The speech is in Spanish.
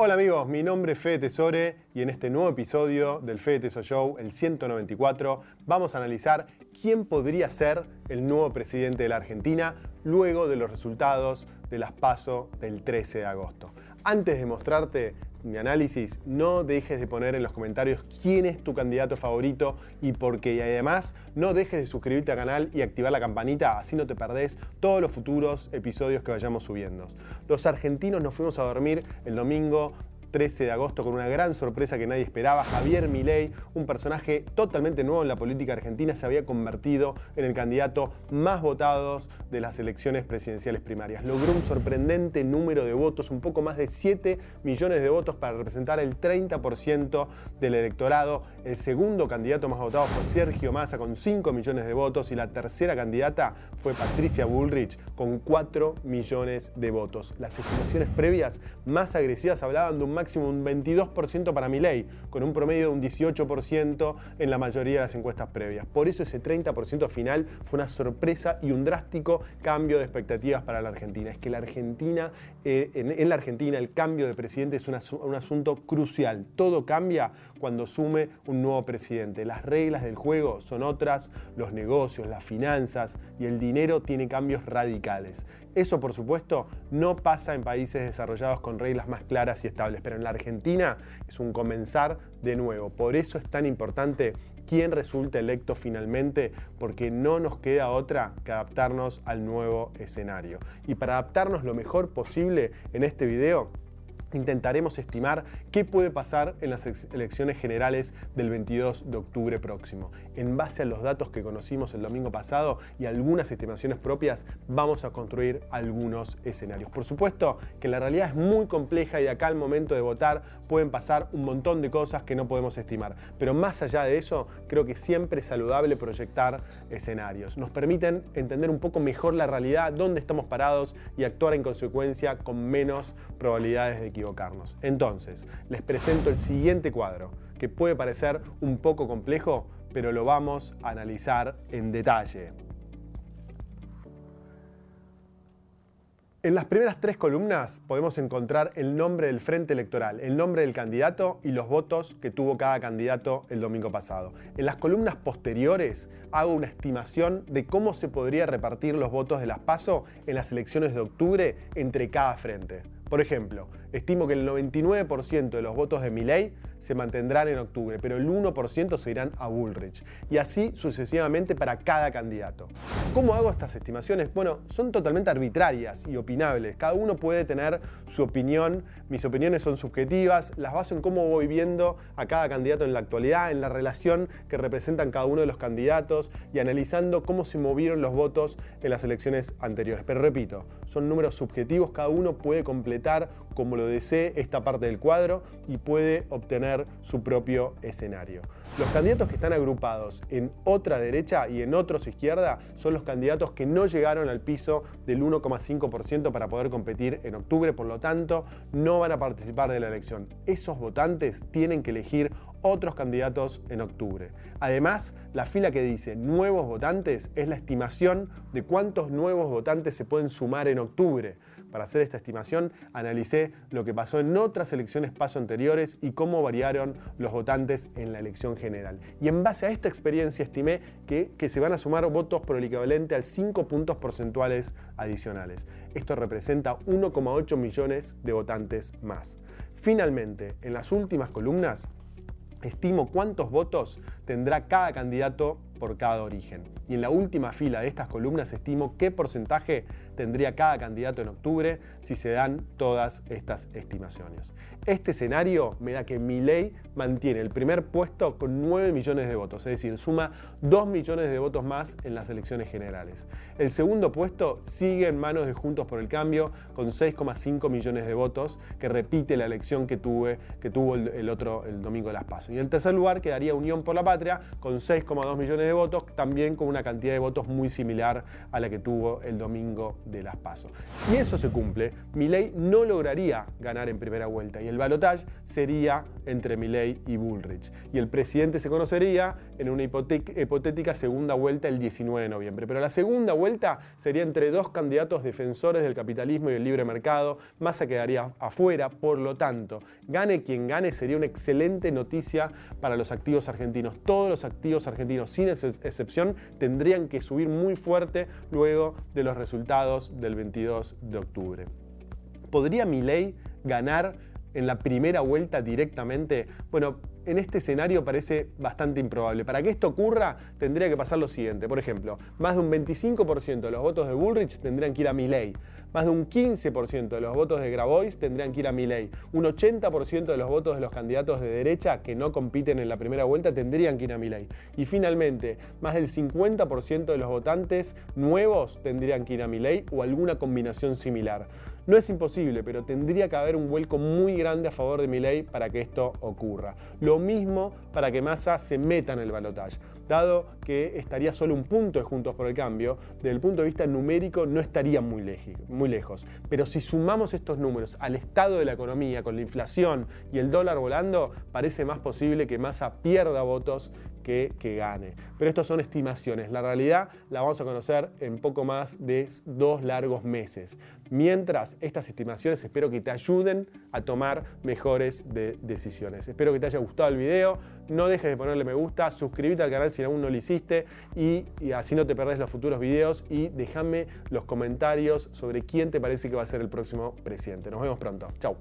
Hola amigos, mi nombre es Fede Tesore y en este nuevo episodio del Fede Teso Show, el 194, vamos a analizar quién podría ser el nuevo presidente de la Argentina luego de los resultados de las PASO del 13 de agosto. Antes de mostrarte mi análisis, no dejes de poner en los comentarios quién es tu candidato favorito y por qué. Y además, no dejes de suscribirte al canal y activar la campanita, así no te perdés todos los futuros episodios que vayamos subiendo. Los argentinos nos fuimos a dormir el domingo 13 de agosto con una gran sorpresa que nadie esperaba. Javier Milei, un personaje totalmente nuevo en la política argentina, se había convertido en el candidato más votado de las elecciones presidenciales primarias. Logró un sorprendente número de votos, un poco más de 7 millones de votos para representar el 30% del electorado. El segundo candidato más votado fue Sergio Massa con 5 millones de votos y la tercera candidata fue Patricia Bullrich con 4 millones de votos. Las estimaciones previas más agresivas hablaban de un máximo un 22% para mi ley, con un promedio de un 18% en la mayoría de las encuestas previas. Por eso ese 30% final fue una sorpresa y un drástico cambio de expectativas para la Argentina. Es que la Argentina, eh, en, la Argentina el cambio de presidente es un asunto crucial. Todo cambia cuando asume un nuevo presidente. Las reglas del juego son otras, los negocios, las finanzas y el dinero tienen cambios radicales. Eso, por supuesto, no pasa en países desarrollados con reglas más claras y estables, pero en la Argentina es un comenzar de nuevo. Por eso es tan importante quién resulta electo finalmente, porque no nos queda otra que adaptarnos al nuevo escenario. Y para adaptarnos lo mejor posible en este video, intentaremos estimar qué puede pasar en las elecciones generales del 22 de octubre próximo. En base a los datos que conocimos el domingo pasado y algunas estimaciones propias, vamos a construir algunos escenarios. Por supuesto que la realidad es muy compleja y de acá al momento de votar pueden pasar un montón de cosas que no podemos estimar. Pero más allá de eso, creo que siempre es saludable proyectar escenarios. Nos permiten entender un poco mejor la realidad, dónde estamos parados y actuar en consecuencia con menos probabilidades de Entonces, les presento el siguiente cuadro, que puede parecer un poco complejo, pero lo vamos a analizar en detalle. En las primeras tres columnas podemos encontrar el nombre del frente electoral, el nombre del candidato y los votos que tuvo cada candidato el domingo pasado. En las columnas posteriores hago una estimación de cómo se podría repartir los votos de las PASO en las elecciones de octubre entre cada frente. Por ejemplo, estimo que el 99% de los votos de Milley se mantendrán en octubre, pero el 1% se irán a Bullrich. Y así sucesivamente para cada candidato. ¿Cómo hago estas estimaciones? Bueno, son totalmente arbitrarias y opinables. Cada uno puede tener su opinión. Mis opiniones son subjetivas. Las baso en cómo voy viendo a cada candidato en la actualidad, en la relación que representan cada uno de los candidatos y analizando cómo se movieron los votos en las elecciones anteriores. Pero repito, son números subjetivos. Cada uno puede completar como lo desee esta parte del cuadro y puede obtener su propio escenario. Los candidatos que están agrupados en otra derecha y en otros izquierda son los candidatos que no llegaron al piso del 1,5% para poder competir en octubre, por lo tanto no van a participar de la elección. Esos votantes tienen que elegir otros candidatos en octubre. Además, la fila que dice nuevos votantes es la estimación de cuántos nuevos votantes se pueden sumar en octubre. Para hacer esta estimación, analicé lo que pasó en otras elecciones paso anteriores y cómo variaron los votantes en la elección general. Y en base a esta experiencia estimé que, que se van a sumar votos por el equivalente al 5 puntos porcentuales adicionales. Esto representa 1,8 millones de votantes más. Finalmente, en las últimas columnas, estimo cuántos votos tendrá cada candidato por cada origen. Y en la última fila de estas columnas estimo qué porcentaje tendría cada candidato en octubre si se dan todas estas estimaciones. Este escenario me da que mi ley mantiene el primer puesto con 9 millones de votos, es decir, suma 2 millones de votos más en las elecciones generales. El segundo puesto sigue en manos de Juntos por el Cambio con 6,5 millones de votos, que repite la elección que, tuve, que tuvo el, otro el domingo de las Pasos. Y en tercer lugar quedaría Unión por la Patria con 6,2 millones de votos, también con una cantidad de votos muy similar a la que tuvo el domingo de las PASO. Si eso se cumple, Milei no lograría ganar en primera vuelta y el balotaje sería entre Milei y Bullrich. Y el presidente se conocería en una hipotética segunda vuelta el 19 de noviembre. Pero la segunda vuelta sería entre dos candidatos defensores del capitalismo y el libre mercado. Massa quedaría afuera, por lo tanto, gane quien gane sería una excelente noticia para los activos argentinos. Todos los activos argentinos, sin excepción, tendrían que subir muy fuerte luego de los resultados del 22 de octubre. ¿Podría Milei ganar en la primera vuelta directamente? Bueno, en este escenario parece bastante improbable. Para que esto ocurra, tendría que pasar lo siguiente. Por ejemplo, más de un 25% de los votos de Bullrich tendrían que ir a Milley. Más de un 15% de los votos de Grabois tendrían que ir a Milley. Un 80% de los votos de los candidatos de derecha que no compiten en la primera vuelta tendrían que ir a Milley. Y finalmente, más del 50% de los votantes nuevos tendrían que ir a Milley o alguna combinación similar. No es imposible, pero tendría que haber un vuelco muy grande a favor de Milley para que esto ocurra. Lo mismo para que Massa se meta en el balotaje. Dado que estaría solo un punto de Juntos por el Cambio, desde el punto de vista numérico no estaría muy, muy lejos. Pero si sumamos estos números al estado de la economía, con la inflación y el dólar volando, parece más posible que Massa pierda votos que, gane. Pero estas son estimaciones. La realidad la vamos a conocer en poco más de dos largos meses. Mientras, estas estimaciones espero que te ayuden a tomar mejores decisiones. Espero que te haya gustado el video. No dejes de ponerle me gusta, suscríbete al canal si aún no lo hiciste y, y así no te perdés los futuros videos y déjame los comentarios sobre quién te parece que va a ser el próximo presidente. Nos vemos pronto. Chau.